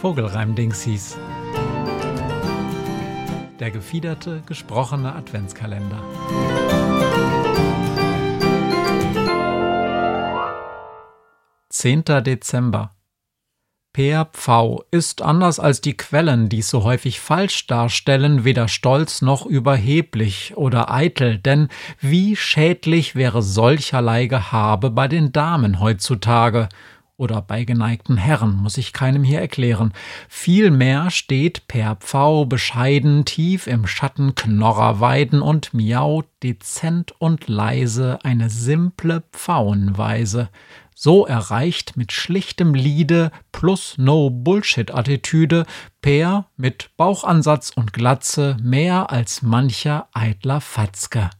Vogelreim-Dingsies. Der gefiederte, gesprochene Adventskalender. Zehnter Dezember. Peer Pfau ist anders als die Quellen, die so häufig falsch darstellen, weder stolz noch überheblich oder eitel, denn wie schädlich wäre solcherlei Gehabe bei den Damen heutzutage, oder bei geneigten Herren, muss ich keinem hier erklären. Vielmehr steht Per Pfau bescheiden tief im Schatten Knorrer Weiden und miaut dezent und leise eine simple Pfauenweise so erreicht mit schlichtem Liede plus No-Bullshit-Attitüde Per mit Bauchansatz und Glatze mehr als mancher eitler Fatzke.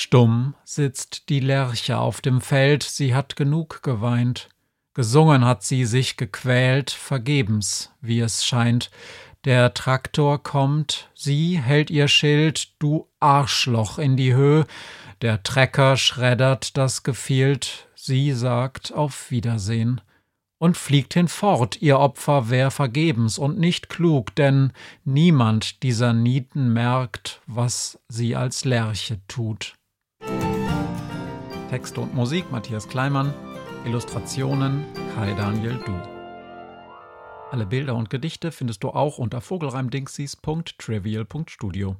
Stumm sitzt die Lerche auf dem Feld, sie hat genug geweint. Gesungen hat sie sich gequält, vergebens, wie es scheint. Der Traktor kommt, sie hält ihr Schild, du Arschloch, in die Höhe. Der Trecker schreddert das Gefielt, sie sagt auf Wiedersehen und fliegt hinfort, ihr Opfer wär vergebens und nicht klug, denn niemand dieser Nieten merkt, was sie als Lerche tut. Texte und Musik Matthias Kleimann, Illustrationen Kai Daniel Du. Alle Bilder und Gedichte findest du auch unter vogelreimdingsies.trivial.studio.